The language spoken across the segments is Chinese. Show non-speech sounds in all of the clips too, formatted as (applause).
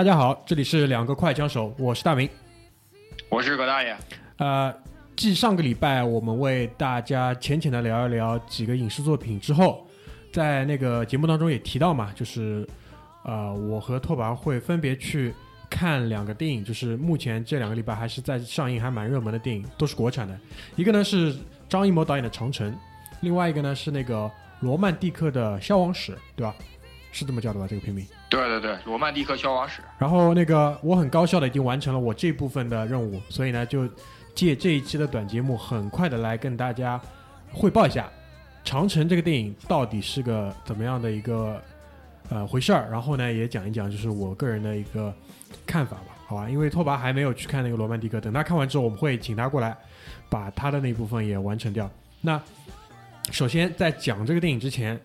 大家好，这里是两个快枪手，我是大明，我是葛大爷。呃，继上个礼拜我们为大家浅浅的聊一聊几个影视作品之后，在那个节目当中也提到嘛，就是呃，我和拓跋会分别去看两个电影，就是目前这两个礼拜还是在上映还蛮热门的电影，都是国产的。一个呢是张艺谋导演的《长城》，另外一个呢是那个罗曼蒂克的《消亡史》，对吧？是这么叫的吧？这个片名？对对对，《罗曼蒂克消亡史》。然后那个我很高效的已经完成了我这部分的任务，所以呢，就借这一期的短节目，很快的来跟大家汇报一下《长城》这个电影到底是个怎么样的一个呃回事儿。然后呢，也讲一讲就是我个人的一个看法吧，好吧？因为拓跋还没有去看那个《罗曼蒂克》，等他看完之后，我们会请他过来把他的那部分也完成掉。那首先在讲这个电影之前。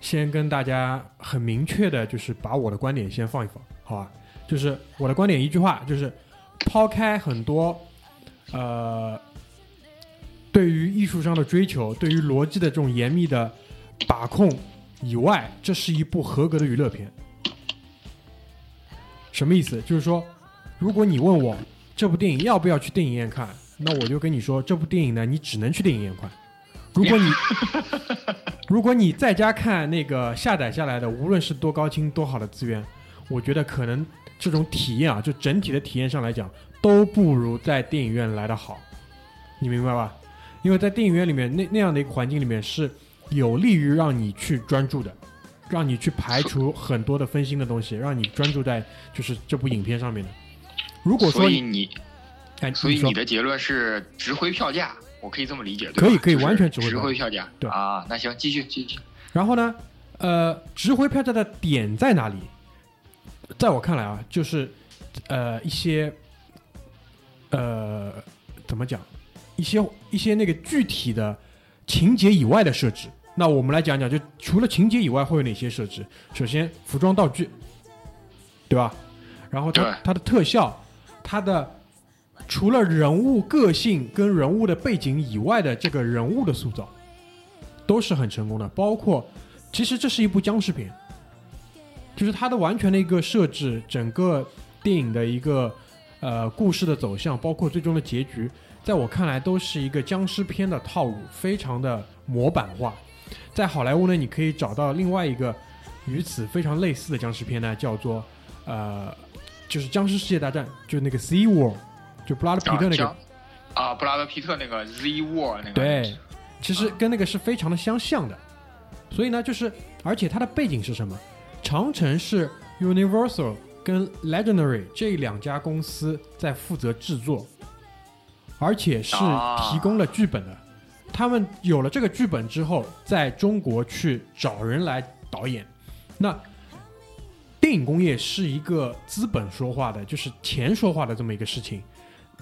先跟大家很明确的，就是把我的观点先放一放，好吧？就是我的观点，一句话，就是抛开很多呃对于艺术上的追求，对于逻辑的这种严密的把控以外，这是一部合格的娱乐片。什么意思？就是说，如果你问我这部电影要不要去电影院看，那我就跟你说，这部电影呢，你只能去电影院看。如果你 (laughs) 如果你在家看那个下载下来的，无论是多高清多好的资源，我觉得可能这种体验啊，就整体的体验上来讲，都不如在电影院来的好，你明白吧？因为在电影院里面那那样的一个环境里面是有利于让你去专注的，让你去排除很多的分心的东西，让你专注在就是这部影片上面的。如果说你，所以你的结论是值回票价。我可以这么理解，可以可以完全值回票价，对啊，那行继续继续。然后呢，呃，值回票价的点在哪里？在我看来啊，就是呃一些呃怎么讲，一些一些那个具体的情节以外的设置。那我们来讲讲，就除了情节以外会有哪些设置？首先，服装道具，对吧？然后它它的特效，它的。除了人物个性跟人物的背景以外的这个人物的塑造，都是很成功的。包括，其实这是一部僵尸片，就是它的完全的一个设置，整个电影的一个呃故事的走向，包括最终的结局，在我看来都是一个僵尸片的套路，非常的模板化。在好莱坞呢，你可以找到另外一个与此非常类似的僵尸片呢，叫做呃，就是《僵尸世界大战》，就是那个《Sea War》。就布拉德皮特那个啊，布拉德皮特那个 Z War 那个对，其实跟那个是非常的相像的，所以呢，就是而且它的背景是什么？长城是 Universal 跟 Legendary 这两家公司在负责制作，而且是提供了剧本的。他们有了这个剧本之后，在中国去找人来导演。那电影工业是一个资本说话的，就是钱说话的这么一个事情。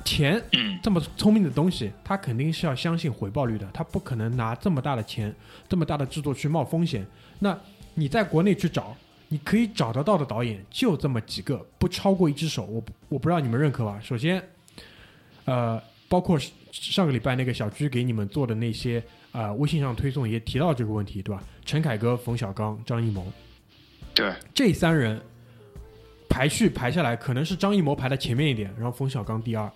钱这么聪明的东西，他肯定是要相信回报率的，他不可能拿这么大的钱、这么大的制作去冒风险。那你在国内去找，你可以找得到的导演就这么几个，不超过一只手。我我不知道你们认可吧？首先，呃，包括上个礼拜那个小居给你们做的那些啊微信上推送也提到这个问题，对吧？陈凯歌、冯小刚、张艺谋，对这三人排序排下来，可能是张艺谋排在前面一点，然后冯小刚第二。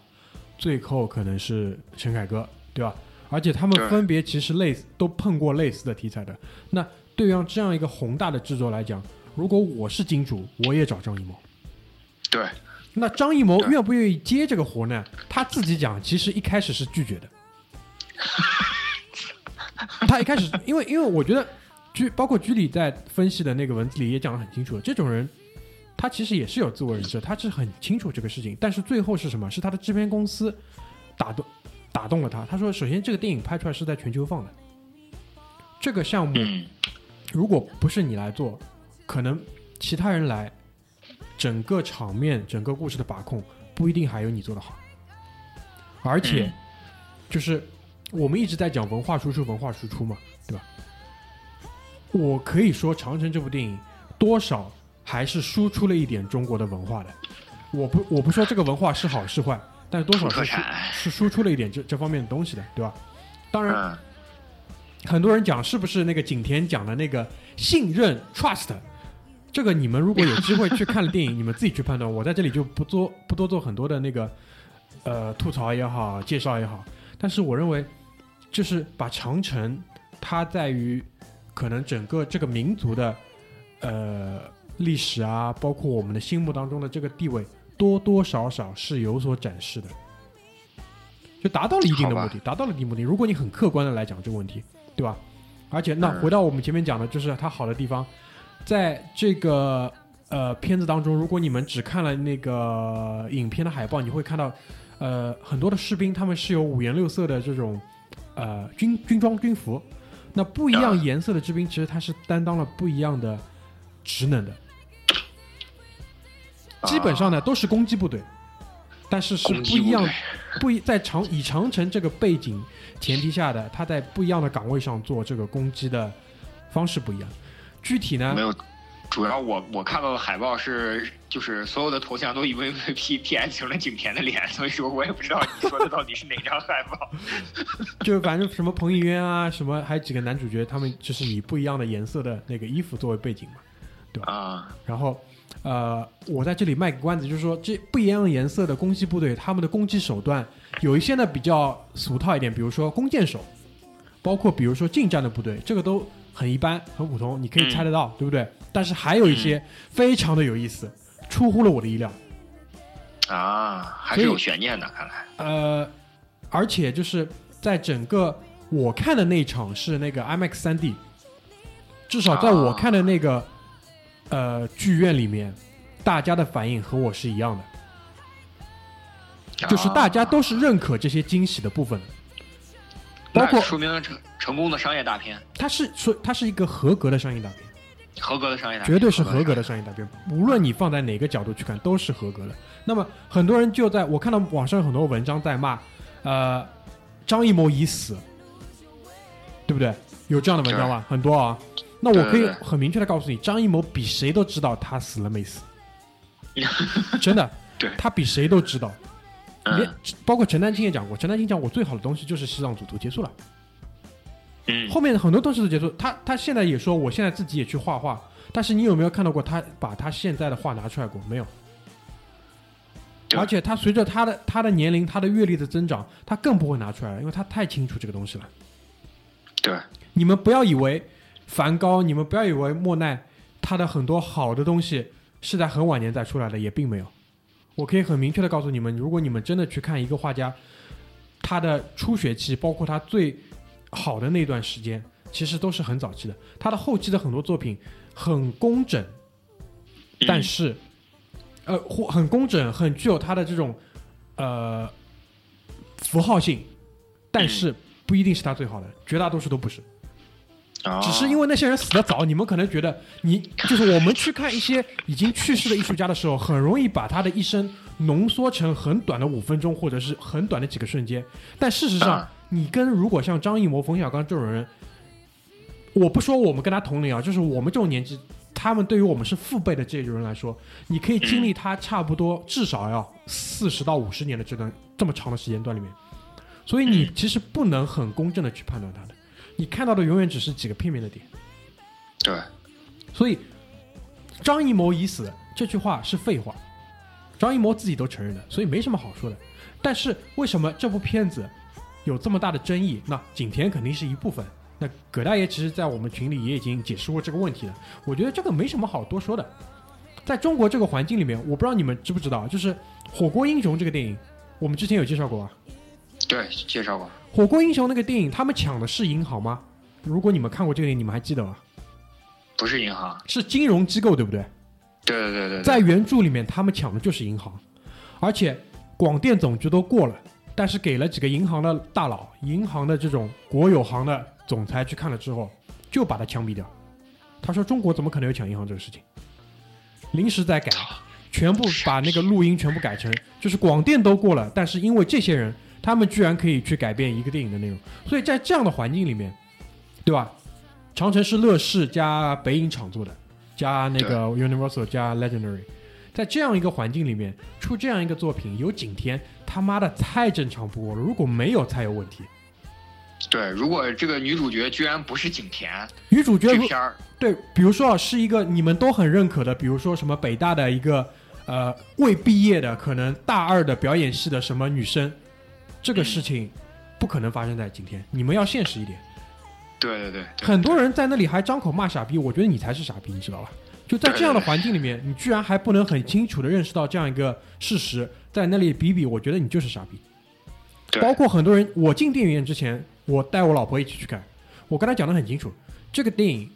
最后可能是陈凯歌，对吧？而且他们分别其实类似，都碰过类似的题材的。那对于这样一个宏大的制作来讲，如果我是金主，我也找张艺谋。对。那张艺谋愿不愿意接这个活呢？他自己讲，其实一开始是拒绝的。(laughs) 他一开始，因为因为我觉得居包括居里在分析的那个文字里也讲得很清楚，这种人。他其实也是有自我认知，他是很清楚这个事情，但是最后是什么？是他的制片公司打动打动了他。他说：“首先，这个电影拍出来是在全球放的，这个项目如果不是你来做，可能其他人来，整个场面、整个故事的把控不一定还有你做的好。而且，就是我们一直在讲文化输出、文化输出嘛，对吧？我可以说，《长城》这部电影多少。”还是输出了一点中国的文化的，我不我不说这个文化是好是坏，但是多少是是输出了一点这这方面的东西的，对吧？当然，很多人讲是不是那个景甜讲的那个信任 trust，这个你们如果有机会去看了电影，你们自己去判断。我在这里就不做不多做很多的那个呃吐槽也好，介绍也好。但是我认为，就是把长城，它在于可能整个这个民族的呃历史啊，包括我们的心目当中的这个地位，多多少少是有所展示的，就达到了一定的目的，达到了一定目的。如果你很客观的来讲这个问题，对吧？而且那回到我们前面讲的，就是它好的地方。在这个呃片子当中，如果你们只看了那个影片的海报，你会看到，呃，很多的士兵他们是有五颜六色的这种呃军军装军服，那不一样颜色的士兵其实他是担当了不一样的职能的，基本上呢都是攻击部队，但是是不一样，不一在长以长城这个背景前提下的，他在不一样的岗位上做这个攻击的方式不一样。具体呢？没有，主要我我看到的海报是，就是所有的头像都以为 P P S 成了景甜的脸，(laughs) 所以说我也不知道你说的到底是哪张海报。(laughs) 就是反正什么彭于晏啊，什么还有几个男主角，他们就是以不一样的颜色的那个衣服作为背景嘛，对吧？啊。然后，呃，我在这里卖个关子，就是说这不一样颜色的攻击部队，他们的攻击手段有一些呢比较俗套一点，比如说弓箭手，包括比如说近战的部队，这个都。很一般，很普通，你可以猜得到，对不对？但是还有一些非常的有意思，出乎了我的意料。啊，还是有悬念的，看来。呃，而且就是在整个我看的那场是那个 IMAX 三 D，至少在我看的那个呃剧院里面，大家的反应和我是一样的，就是大家都是认可这些惊喜的部分的。包括说明成成功的商业大片，它是说它是一个合格的商业大片，合格的商业大片，绝对是合格的商业大片。无论你放在哪个角度去看，都是合格的。那么很多人就在我看到网上有很多文章在骂，呃，张艺谋已死，对不对？有这样的文章吗？很多啊。那我可以很明确的告诉你，张艺谋比谁都知道他死了没死，(laughs) 真的，他比谁都知道。连包括陈丹青也讲过，陈丹青讲我最好的东西就是西藏组图结束了，嗯，后面很多东西都结束。他他现在也说，我现在自己也去画画，但是你有没有看到过他把他现在的画拿出来过？没有。而且他随着他的他的年龄、他的阅历的增长，他更不会拿出来了，因为他太清楚这个东西了。对，你们不要以为梵高，你们不要以为莫奈，他的很多好的东西是在很晚年再出来的，也并没有。我可以很明确的告诉你们，如果你们真的去看一个画家，他的初学期，包括他最好的那段时间，其实都是很早期的。他的后期的很多作品很工整，但是，呃，或很工整，很具有他的这种呃符号性，但是不一定是他最好的，绝大多数都不是。只是因为那些人死的早，你们可能觉得你就是我们去看一些已经去世的艺术家的时候，很容易把他的一生浓缩成很短的五分钟，或者是很短的几个瞬间。但事实上，你跟如果像张艺谋、冯小刚这种人，我不说我们跟他同龄啊，就是我们这种年纪，他们对于我们是父辈的这种人来说，你可以经历他差不多至少要四十到五十年的这段这么长的时间段里面，所以你其实不能很公正的去判断他的。你看到的永远只是几个片面的点，对，所以张艺谋已死这句话是废话，张艺谋自己都承认的，所以没什么好说的。但是为什么这部片子有这么大的争议？那景甜肯定是一部分。那葛大爷其实，在我们群里也已经解释过这个问题了。我觉得这个没什么好多说的。在中国这个环境里面，我不知道你们知不知道，就是《火锅英雄》这个电影，我们之前有介绍过啊。对，介绍过。火锅英雄那个电影，他们抢的是银行吗？如果你们看过这个电影，你们还记得吗？不是银行，是金融机构，对不对？对对对对。在原著里面，他们抢的就是银行，而且广电总局都过了，但是给了几个银行的大佬、银行的这种国有行的总裁去看了之后，就把他枪毙掉。他说：“中国怎么可能有抢银行这个事情？”临时再改，全部把那个录音全部改成，就是广电都过了，但是因为这些人。他们居然可以去改变一个电影的内容，所以在这样的环境里面，对吧？长城是乐视加北影厂做的，加那个 Universal 加 Legendary，在这样一个环境里面出这样一个作品，有景天，他妈的太正常不过了。如果没有才有问题。对，如果这个女主角居然不是景甜，女主角片儿对，比如说啊，是一个你们都很认可的，比如说什么北大的一个呃未毕业的，可能大二的表演系的什么女生，这个事情不可能发生在今天。你们要现实一点。对对对，很多人在那里还张口骂傻逼，我觉得你才是傻逼，你知道吧？就在这样的环境里面，你居然还不能很清楚的认识到这样一个事实，在那里比比，我觉得你就是傻逼。包括很多人，我进电影院之前，我带我老婆一起去看，我跟她讲的很清楚，这个电影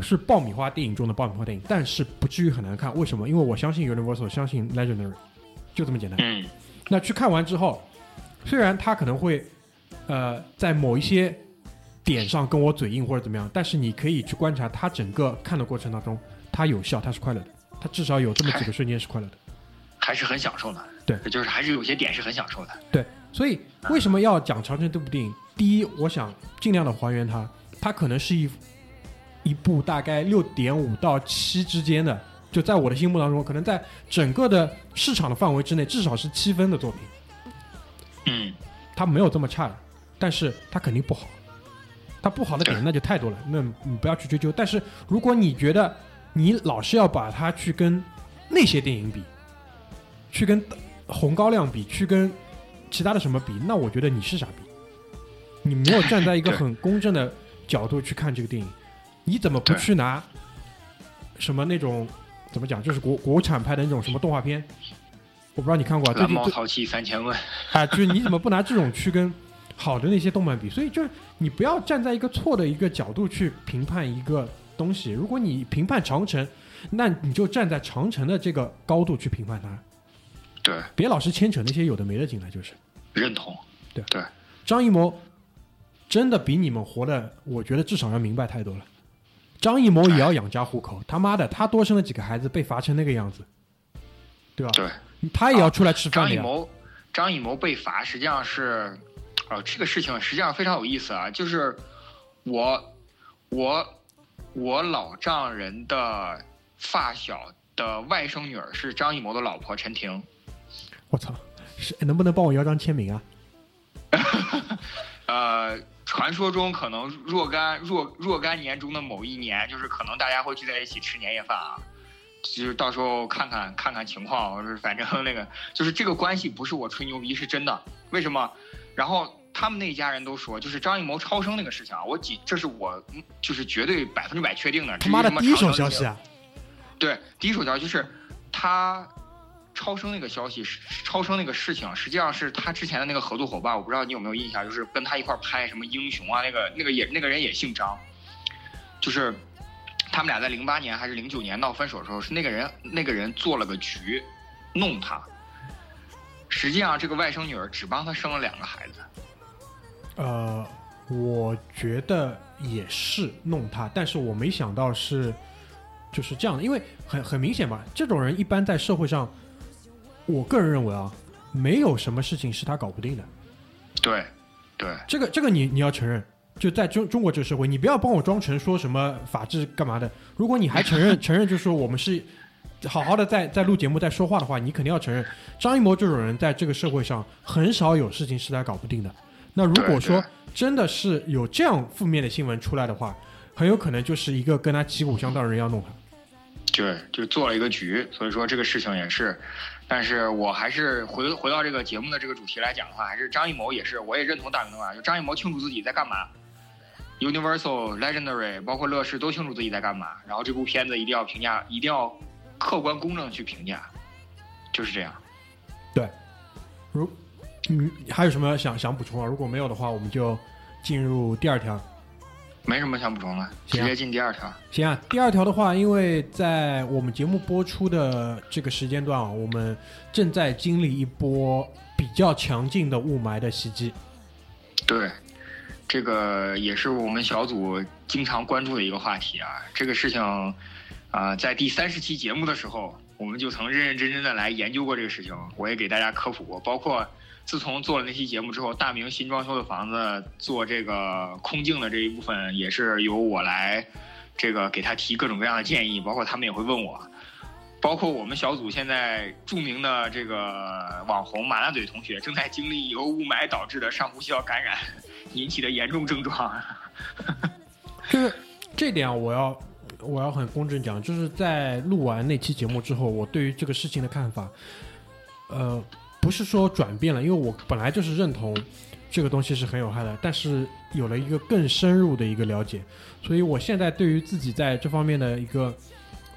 是爆米花电影中的爆米花电影，但是不至于很难看。为什么？因为我相信 Universal，相信 Legendary，就这么简单。嗯，那去看完之后，虽然他可能会呃在某一些点上跟我嘴硬或者怎么样，但是你可以去观察他整个看的过程当中，他有笑，他是快乐的，他至少有这么几个瞬间是快乐的。还是很享受的。对，就是还是有些点是很享受的。对，所以为什么要讲《长城》这部电影？第一，我想尽量的还原它，它可能是一一部大概六点五到七之间的，就在我的心目当中，可能在整个的市场的范围之内，至少是七分的作品。嗯，它没有这么差的，但是它肯定不好。它不好的点那就太多了，那你不要去追究。但是如果你觉得你老是要把它去跟那些电影比，去跟红高粱比，去跟其他的什么比，那我觉得你是傻逼。你没有站在一个很公正的角度去看这个电影，你怎么不去拿什么那种怎么讲，就是国国产拍的那种什么动画片？我不知道你看过啊，最蓝猫淘气三千问。啊，(laughs) 就是你怎么不拿这种去跟好的那些动漫比？所以就是你不要站在一个错的一个角度去评判一个东西。如果你评判长城，那你就站在长城的这个高度去评判它，对，别老是牵扯那些有的没的进来。就是认同。对对，张艺谋真的比你们活的，我觉得至少要明白太多了。张艺谋也要养家糊口，他妈的，他多生了几个孩子，被罚成那个样子，对吧？对，他也要出来吃饭。张艺谋，张艺谋被罚实际上是，呃，这个事情实际上非常有意思啊，就是我我我老丈人的发小的外甥女儿是张艺谋的老婆陈婷，我操，是能不能帮我要张签名啊？(laughs) 呃，传说中可能若干若若干年中的某一年，就是可能大家会聚在一起吃年夜饭啊，就是到时候看看看看情况，就是反正那个就是这个关系不是我吹牛逼，是真的。为什么？然后他们那一家人都说，就是张艺谋超生那个事情啊，我几这是我嗯就是绝对百分之百确定的。他妈的第一手消息啊！对，第一手消息就是他超生那个消息，超生那个事情，实际上是他之前的那个合作伙伴，我不知道你有没有印象，就是跟他一块儿拍什么英雄啊，那个那个也那个人也姓张，就是他们俩在零八年还是零九年闹分手的时候，是那个人那个人做了个局，弄他。实际上，这个外甥女儿只帮他生了两个孩子。呃，我觉得也是弄他，但是我没想到是就是这样的，因为很很明显嘛，这种人一般在社会上，我个人认为啊，没有什么事情是他搞不定的。对，对，这个这个你你要承认，就在中中国这个社会，你不要帮我装成说什么法治干嘛的。如果你还承认 (laughs) 承认，就是说我们是好好的在在录节目在说话的话，你肯定要承认，张艺谋这种人在这个社会上很少有事情是他搞不定的。那如果说真的是有这样负面的新闻出来的话，很有可能就是一个跟他旗鼓相当的人要弄他。对，就做了一个局，所以说这个事情也是，但是我还是回回到这个节目的这个主题来讲的话，还是张艺谋也是，我也认同大明的话，就张艺谋清楚自己在干嘛，Universal、Legendary，包括乐视都清楚自己在干嘛，然后这部片子一定要评价，一定要客观公正地去评价，就是这样。对如嗯，还有什么想想补充啊？如果没有的话，我们就进入第二条。没什么想补充的，直接进第二条。行啊，第二条的话，因为在我们节目播出的这个时间段啊，我们正在经历一波比较强劲的雾霾的袭击。对，这个也是我们小组经常关注的一个话题啊。这个事情啊、在第三十期节目的时候，我们就曾认认真真的来研究过这个事情，我也给大家科普过。包括自从做了那期节目之后，大明新装修的房子做这个空镜的这一部分，也是由我来这个给他提各种各样的建议，包括他们也会问我。包括我们小组现在著名的这个网红马大嘴同学，正在经历由雾霾导致的上呼吸道感染引起的严重症状。(laughs) 就是这点，我要我要很公正讲，就是在录完那期节目之后，我对于这个事情的看法，呃，不是说转变了，因为我本来就是认同这个东西是很有害的，但是有了一个更深入的一个了解，所以我现在对于自己在这方面的一个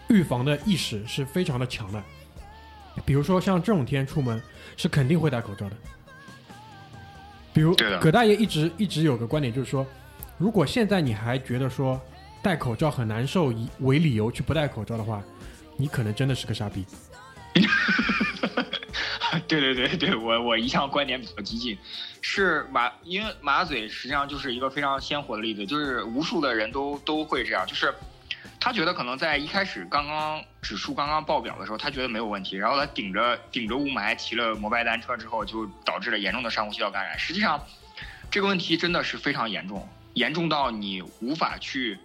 预防的意识是非常的强的。比如说像这种天出门是肯定会戴口罩的。比如葛大爷一直一直有个观点，就是说，如果现在你还觉得说戴口罩很难受以为理由去不戴口罩的话，你可能真的是个傻逼。(laughs) 对对对对，我我一向观点比较激进，是马，因为马嘴实际上就是一个非常鲜活的例子，就是无数的人都都会这样，就是他觉得可能在一开始刚刚指数刚刚爆表的时候，他觉得没有问题，然后他顶着顶着雾霾骑了摩拜单车之后，就导致了严重的上呼吸道感染。实际上，这个问题真的是非常严重，严重到你无法去。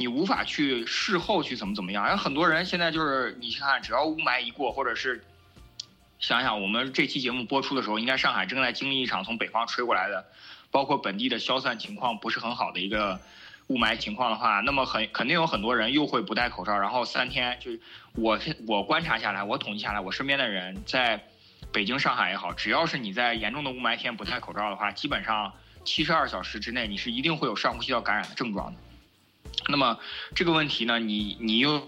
你无法去事后去怎么怎么样，然后很多人现在就是你去看，只要雾霾一过，或者是想想我们这期节目播出的时候，应该上海正在经历一场从北方吹过来的，包括本地的消散情况不是很好的一个雾霾情况的话，那么很肯定有很多人又会不戴口罩，然后三天就我我观察下来，我统计下来，我身边的人在北京、上海也好，只要是你在严重的雾霾天不戴口罩的话，基本上七十二小时之内你是一定会有上呼吸道感染的症状的。那么这个问题呢，你你又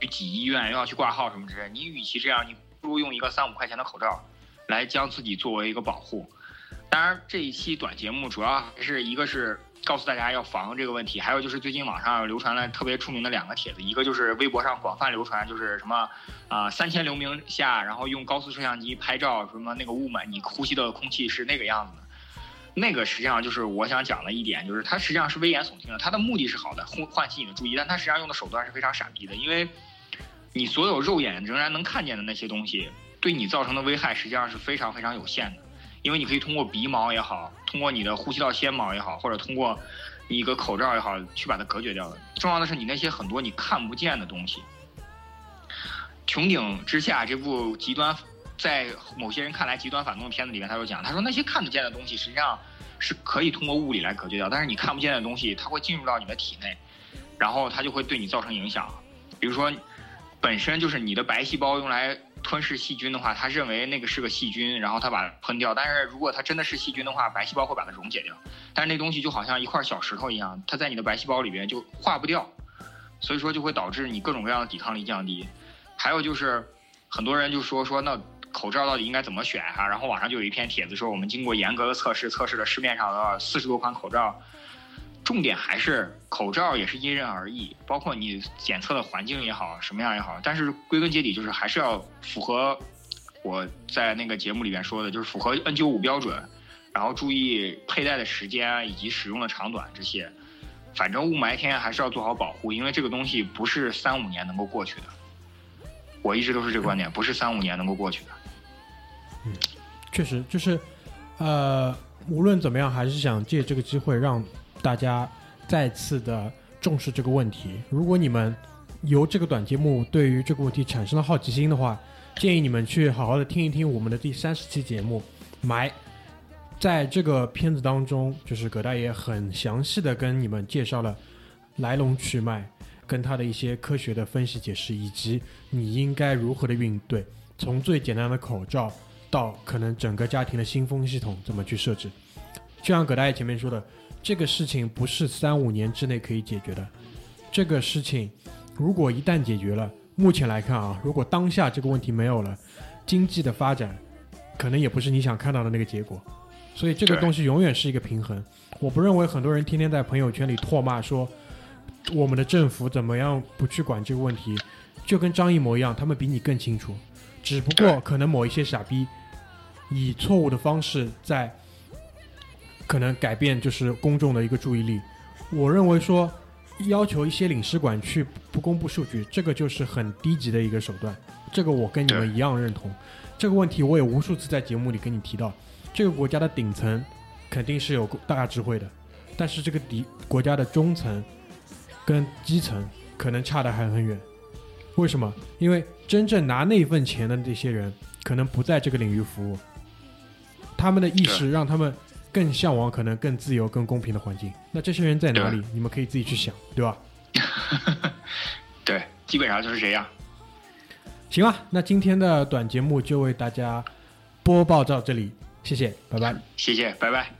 去挤医院，又要去挂号什么之类，你与其这样，你不如用一个三五块钱的口罩，来将自己作为一个保护。当然，这一期短节目主要还是一个是告诉大家要防这个问题，还有就是最近网上流传了特别出名的两个帖子，一个就是微博上广泛流传，就是什么啊三千流明下，然后用高速摄像机拍照，什么那个雾霾，你呼吸的空气是那个样子。的。那个实际上就是我想讲的一点，就是它实际上是危言耸听的，它的目的是好的，唤唤起你的注意，但它实际上用的手段是非常傻逼的，因为你所有肉眼仍然能看见的那些东西，对你造成的危害实际上是非常非常有限的，因为你可以通过鼻毛也好，通过你的呼吸道纤毛也好，或者通过你一个口罩也好，去把它隔绝掉的。重要的是你那些很多你看不见的东西。穹顶之下这部极端。在某些人看来极端反动的片子里面，他就讲，他说那些看得见的东西实际上是可以通过物理来隔绝掉，但是你看不见的东西，它会进入到你的体内，然后它就会对你造成影响。比如说，本身就是你的白细胞用来吞噬细菌的话，他认为那个是个细菌，然后他把它吞掉。但是如果它真的是细菌的话，白细胞会把它溶解掉。但是那东西就好像一块小石头一样，它在你的白细胞里边就化不掉，所以说就会导致你各种各样的抵抗力降低。还有就是很多人就说说那。口罩到底应该怎么选哈？然后网上就有一篇帖子说，我们经过严格的测试，测试了市面上的四十多款口罩，重点还是口罩也是因人而异，包括你检测的环境也好，什么样也好，但是归根结底就是还是要符合我在那个节目里面说的，就是符合 N95 标准，然后注意佩戴的时间以及使用的长短这些，反正雾霾天还是要做好保护，因为这个东西不是三五年能够过去的。我一直都是这个观点，不是三五年能够过去的。嗯，确实就是，呃，无论怎么样，还是想借这个机会让大家再次的重视这个问题。如果你们由这个短节目对于这个问题产生了好奇心的话，建议你们去好好的听一听我们的第三十期节目《埋》。在这个片子当中，就是葛大爷很详细的跟你们介绍了来龙去脉，跟他的一些科学的分析解释，以及你应该如何的应对，从最简单的口罩。到可能整个家庭的新风系统怎么去设置？就像葛大爷前面说的，这个事情不是三五年之内可以解决的。这个事情如果一旦解决了，目前来看啊，如果当下这个问题没有了，经济的发展可能也不是你想看到的那个结果。所以这个东西永远是一个平衡。我不认为很多人天天在朋友圈里唾骂说我们的政府怎么样不去管这个问题，就跟张艺谋一样，他们比你更清楚。只不过可能某一些傻逼。以错误的方式在可能改变就是公众的一个注意力。我认为说要求一些领事馆去不公布数据，这个就是很低级的一个手段。这个我跟你们一样认同。这个问题我也无数次在节目里跟你提到。这个国家的顶层肯定是有大智慧的，但是这个底国家的中层跟基层可能差得还很远。为什么？因为真正拿那份钱的这些人可能不在这个领域服务。他们的意识让他们更向往可能更自由、更公平的环境。那这些人在哪里？你们可以自己去想，对吧？(laughs) 对基本上就是这样。行吧，那今天的短节目就为大家播报到这里，谢谢，拜拜。谢谢，拜拜。